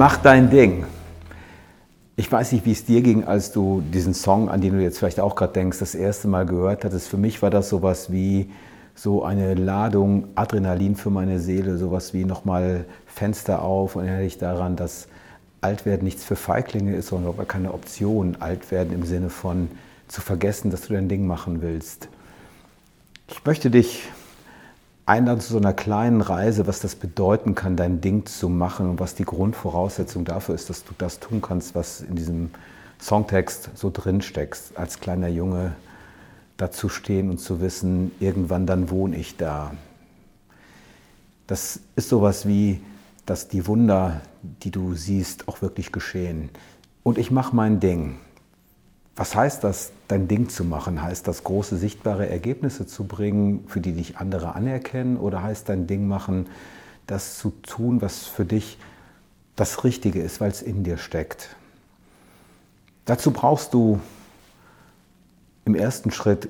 Mach dein Ding. Ich weiß nicht, wie es dir ging, als du diesen Song, an den du jetzt vielleicht auch gerade denkst, das erste Mal gehört hattest. Für mich war das sowas wie so eine Ladung Adrenalin für meine Seele, sowas wie nochmal Fenster auf und erinnere dich daran, dass Altwerden nichts für Feiglinge ist, sondern aber keine Option. Altwerden im Sinne von zu vergessen, dass du dein Ding machen willst. Ich möchte dich einladen zu so einer kleinen Reise, was das bedeuten kann, dein Ding zu machen und was die Grundvoraussetzung dafür ist, dass du das tun kannst, was in diesem Songtext so drin steckst, als kleiner Junge dazu stehen und zu wissen, irgendwann dann wohne ich da. Das ist sowas wie, dass die Wunder, die du siehst, auch wirklich geschehen. Und ich mache mein Ding. Was heißt das, dein Ding zu machen? Heißt das, große sichtbare Ergebnisse zu bringen, für die dich andere anerkennen? Oder heißt dein Ding machen, das zu tun, was für dich das Richtige ist, weil es in dir steckt? Dazu brauchst du im ersten Schritt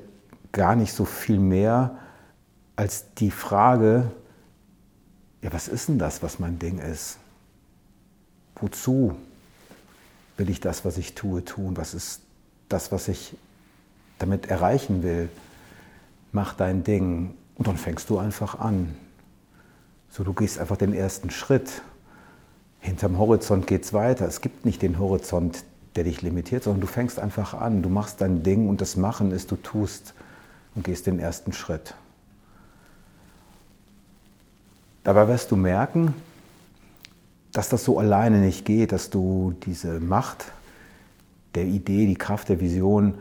gar nicht so viel mehr als die Frage, ja, was ist denn das, was mein Ding ist? Wozu will ich das, was ich tue, tun? Was ist das, was ich damit erreichen will, mach dein Ding und dann fängst du einfach an. So, du gehst einfach den ersten Schritt. Hinterm Horizont geht es weiter. Es gibt nicht den Horizont, der dich limitiert, sondern du fängst einfach an. Du machst dein Ding und das Machen ist, du tust und gehst den ersten Schritt. Dabei wirst du merken, dass das so alleine nicht geht, dass du diese Macht der Idee, die Kraft der Vision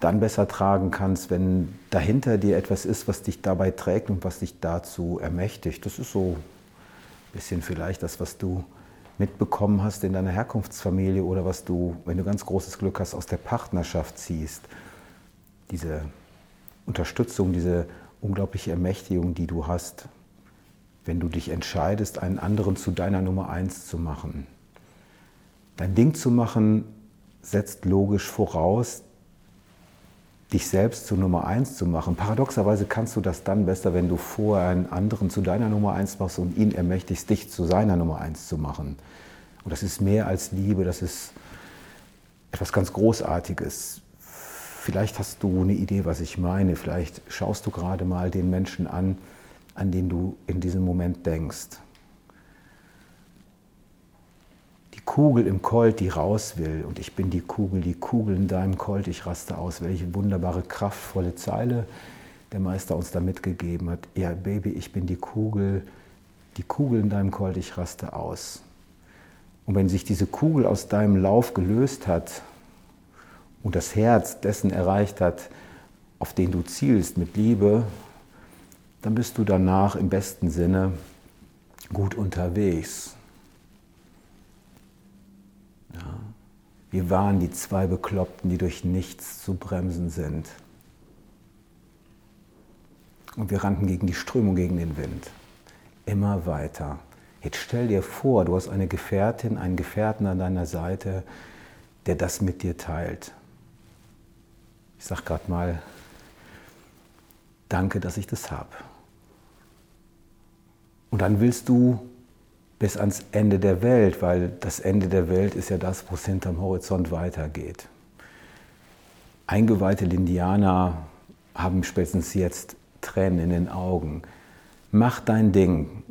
dann besser tragen kannst, wenn dahinter dir etwas ist, was dich dabei trägt und was dich dazu ermächtigt. Das ist so ein bisschen vielleicht das, was du mitbekommen hast in deiner Herkunftsfamilie oder was du, wenn du ganz großes Glück hast, aus der Partnerschaft ziehst. Diese Unterstützung, diese unglaubliche Ermächtigung, die du hast, wenn du dich entscheidest, einen anderen zu deiner Nummer eins zu machen. Dein Ding zu machen setzt logisch voraus, dich selbst zur Nummer eins zu machen. Paradoxerweise kannst du das dann besser, wenn du vorher einen anderen zu deiner Nummer eins machst und ihn ermächtigst, dich zu seiner Nummer eins zu machen. Und das ist mehr als Liebe, das ist etwas ganz Großartiges. Vielleicht hast du eine Idee, was ich meine. Vielleicht schaust du gerade mal den Menschen an, an den du in diesem Moment denkst. Kugel im Colt, die raus will. Und ich bin die Kugel, die Kugel in deinem Colt, ich raste aus. Welche wunderbare, kraftvolle Zeile der Meister uns da mitgegeben hat. Ja, Baby, ich bin die Kugel, die Kugel in deinem Colt, ich raste aus. Und wenn sich diese Kugel aus deinem Lauf gelöst hat und das Herz dessen erreicht hat, auf den du zielst mit Liebe, dann bist du danach im besten Sinne gut unterwegs. Wir waren die zwei Bekloppten, die durch nichts zu bremsen sind. Und wir rannten gegen die Strömung, gegen den Wind. Immer weiter. Jetzt stell dir vor, du hast eine Gefährtin, einen Gefährten an deiner Seite, der das mit dir teilt. Ich sag gerade mal, danke, dass ich das habe. Und dann willst du bis ans Ende der Welt, weil das Ende der Welt ist ja das, wo es hinterm Horizont weitergeht. Eingeweihte Lindianer haben spätestens jetzt Tränen in den Augen. Mach dein Ding.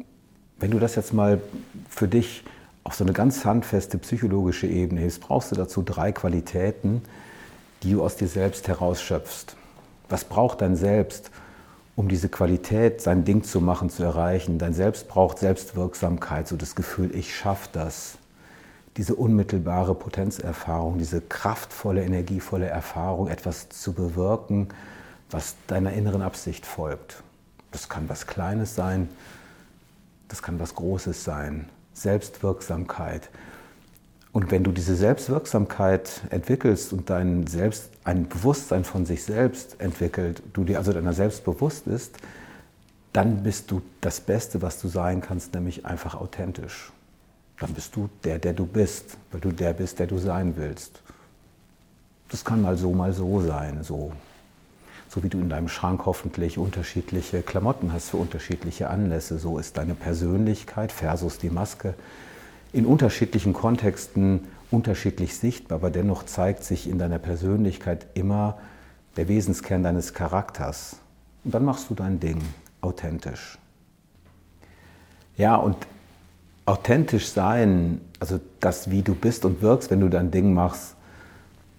Wenn du das jetzt mal für dich auf so eine ganz handfeste psychologische Ebene hilfst, brauchst du dazu drei Qualitäten, die du aus dir selbst herausschöpfst. Was braucht dein Selbst? Um diese Qualität, sein Ding zu machen, zu erreichen. Dein Selbst braucht Selbstwirksamkeit, so das Gefühl, ich schaffe das. Diese unmittelbare Potenzerfahrung, diese kraftvolle, energievolle Erfahrung, etwas zu bewirken, was deiner inneren Absicht folgt. Das kann was Kleines sein, das kann was Großes sein. Selbstwirksamkeit. Und wenn du diese Selbstwirksamkeit entwickelst und dein Selbst, ein Bewusstsein von sich selbst entwickelt, du dir also deiner selbst bewusst bist, dann bist du das Beste, was du sein kannst, nämlich einfach authentisch. Dann bist du der, der du bist, weil du der bist, der du sein willst. Das kann mal so, mal so sein, so. So wie du in deinem Schrank hoffentlich unterschiedliche Klamotten hast für unterschiedliche Anlässe, so ist deine Persönlichkeit versus die Maske in unterschiedlichen Kontexten unterschiedlich sichtbar, aber dennoch zeigt sich in deiner Persönlichkeit immer der Wesenskern deines Charakters. Und dann machst du dein Ding authentisch. Ja, und authentisch sein, also das, wie du bist und wirkst, wenn du dein Ding machst,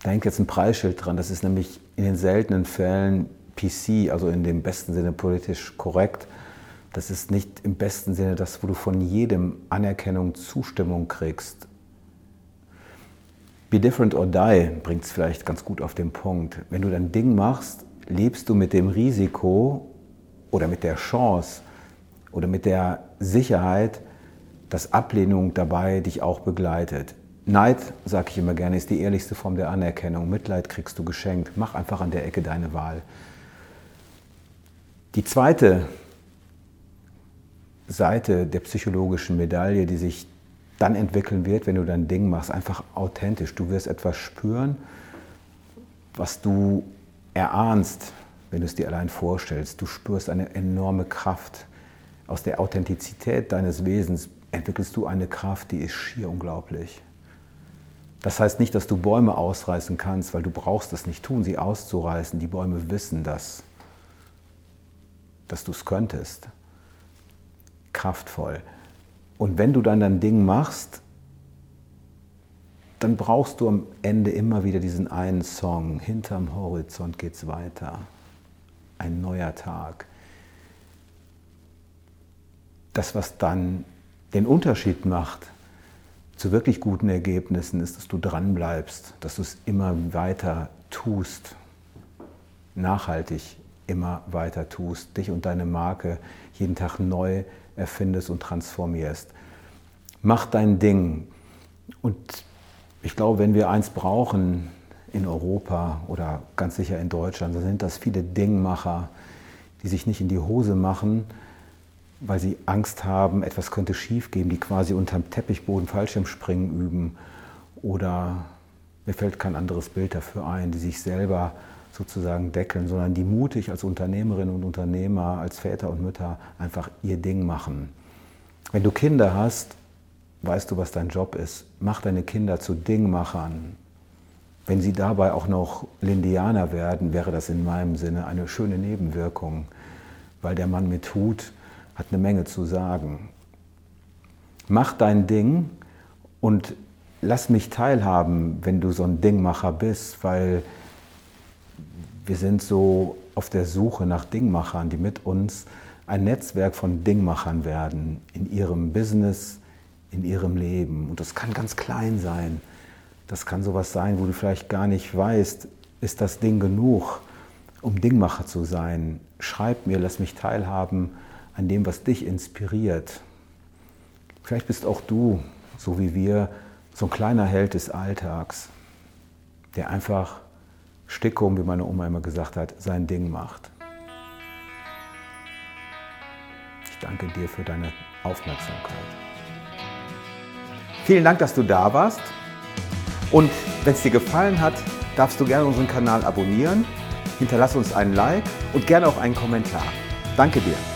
da hängt jetzt ein Preisschild dran. Das ist nämlich in den seltenen Fällen PC, also in dem besten Sinne politisch korrekt. Das ist nicht im besten Sinne das, wo du von jedem Anerkennung, Zustimmung kriegst. Be different or die bringt es vielleicht ganz gut auf den Punkt. Wenn du dein Ding machst, lebst du mit dem Risiko oder mit der Chance oder mit der Sicherheit, dass Ablehnung dabei dich auch begleitet. Neid, sage ich immer gerne, ist die ehrlichste Form der Anerkennung. Mitleid kriegst du geschenkt. Mach einfach an der Ecke deine Wahl. Die zweite Seite der psychologischen Medaille, die sich dann entwickeln wird, wenn du dein Ding machst, einfach authentisch. Du wirst etwas spüren, was du erahnst, wenn du es dir allein vorstellst. Du spürst eine enorme Kraft. Aus der Authentizität deines Wesens entwickelst du eine Kraft, die ist schier unglaublich. Das heißt nicht, dass du Bäume ausreißen kannst, weil du brauchst es nicht tun, sie auszureißen. Die Bäume wissen das, dass du es könntest. Kraftvoll. Und wenn du dann dein Ding machst, dann brauchst du am Ende immer wieder diesen einen Song. Hinterm Horizont geht's weiter. Ein neuer Tag. Das, was dann den Unterschied macht zu wirklich guten Ergebnissen, ist, dass du dranbleibst, dass du es immer weiter tust, nachhaltig immer weiter tust, dich und deine Marke jeden Tag neu erfindest und transformierst. Mach dein Ding. Und ich glaube, wenn wir eins brauchen in Europa oder ganz sicher in Deutschland, dann sind das viele Dingmacher, die sich nicht in die Hose machen, weil sie Angst haben, etwas könnte schiefgehen, die quasi unterm Teppichboden Fallschirmspringen üben oder mir fällt kein anderes Bild dafür ein, die sich selber sozusagen deckeln, sondern die mutig als Unternehmerinnen und Unternehmer, als Väter und Mütter einfach ihr Ding machen. Wenn du Kinder hast, weißt du, was dein Job ist. Mach deine Kinder zu Dingmachern. Wenn sie dabei auch noch Lindianer werden, wäre das in meinem Sinne eine schöne Nebenwirkung, weil der Mann mit Hut hat eine Menge zu sagen. Mach dein Ding und lass mich teilhaben, wenn du so ein Dingmacher bist, weil wir sind so auf der Suche nach Dingmachern, die mit uns ein Netzwerk von Dingmachern werden in ihrem Business, in ihrem Leben. Und das kann ganz klein sein. Das kann sowas sein, wo du vielleicht gar nicht weißt, ist das Ding genug, um Dingmacher zu sein. Schreib mir, lass mich teilhaben an dem, was dich inspiriert. Vielleicht bist auch du, so wie wir, so ein kleiner Held des Alltags, der einfach Stickum, wie meine Oma immer gesagt hat, sein Ding macht. Ich danke dir für deine Aufmerksamkeit. Vielen Dank, dass du da warst. Und wenn es dir gefallen hat, darfst du gerne unseren Kanal abonnieren, hinterlass uns einen Like und gerne auch einen Kommentar. Danke dir.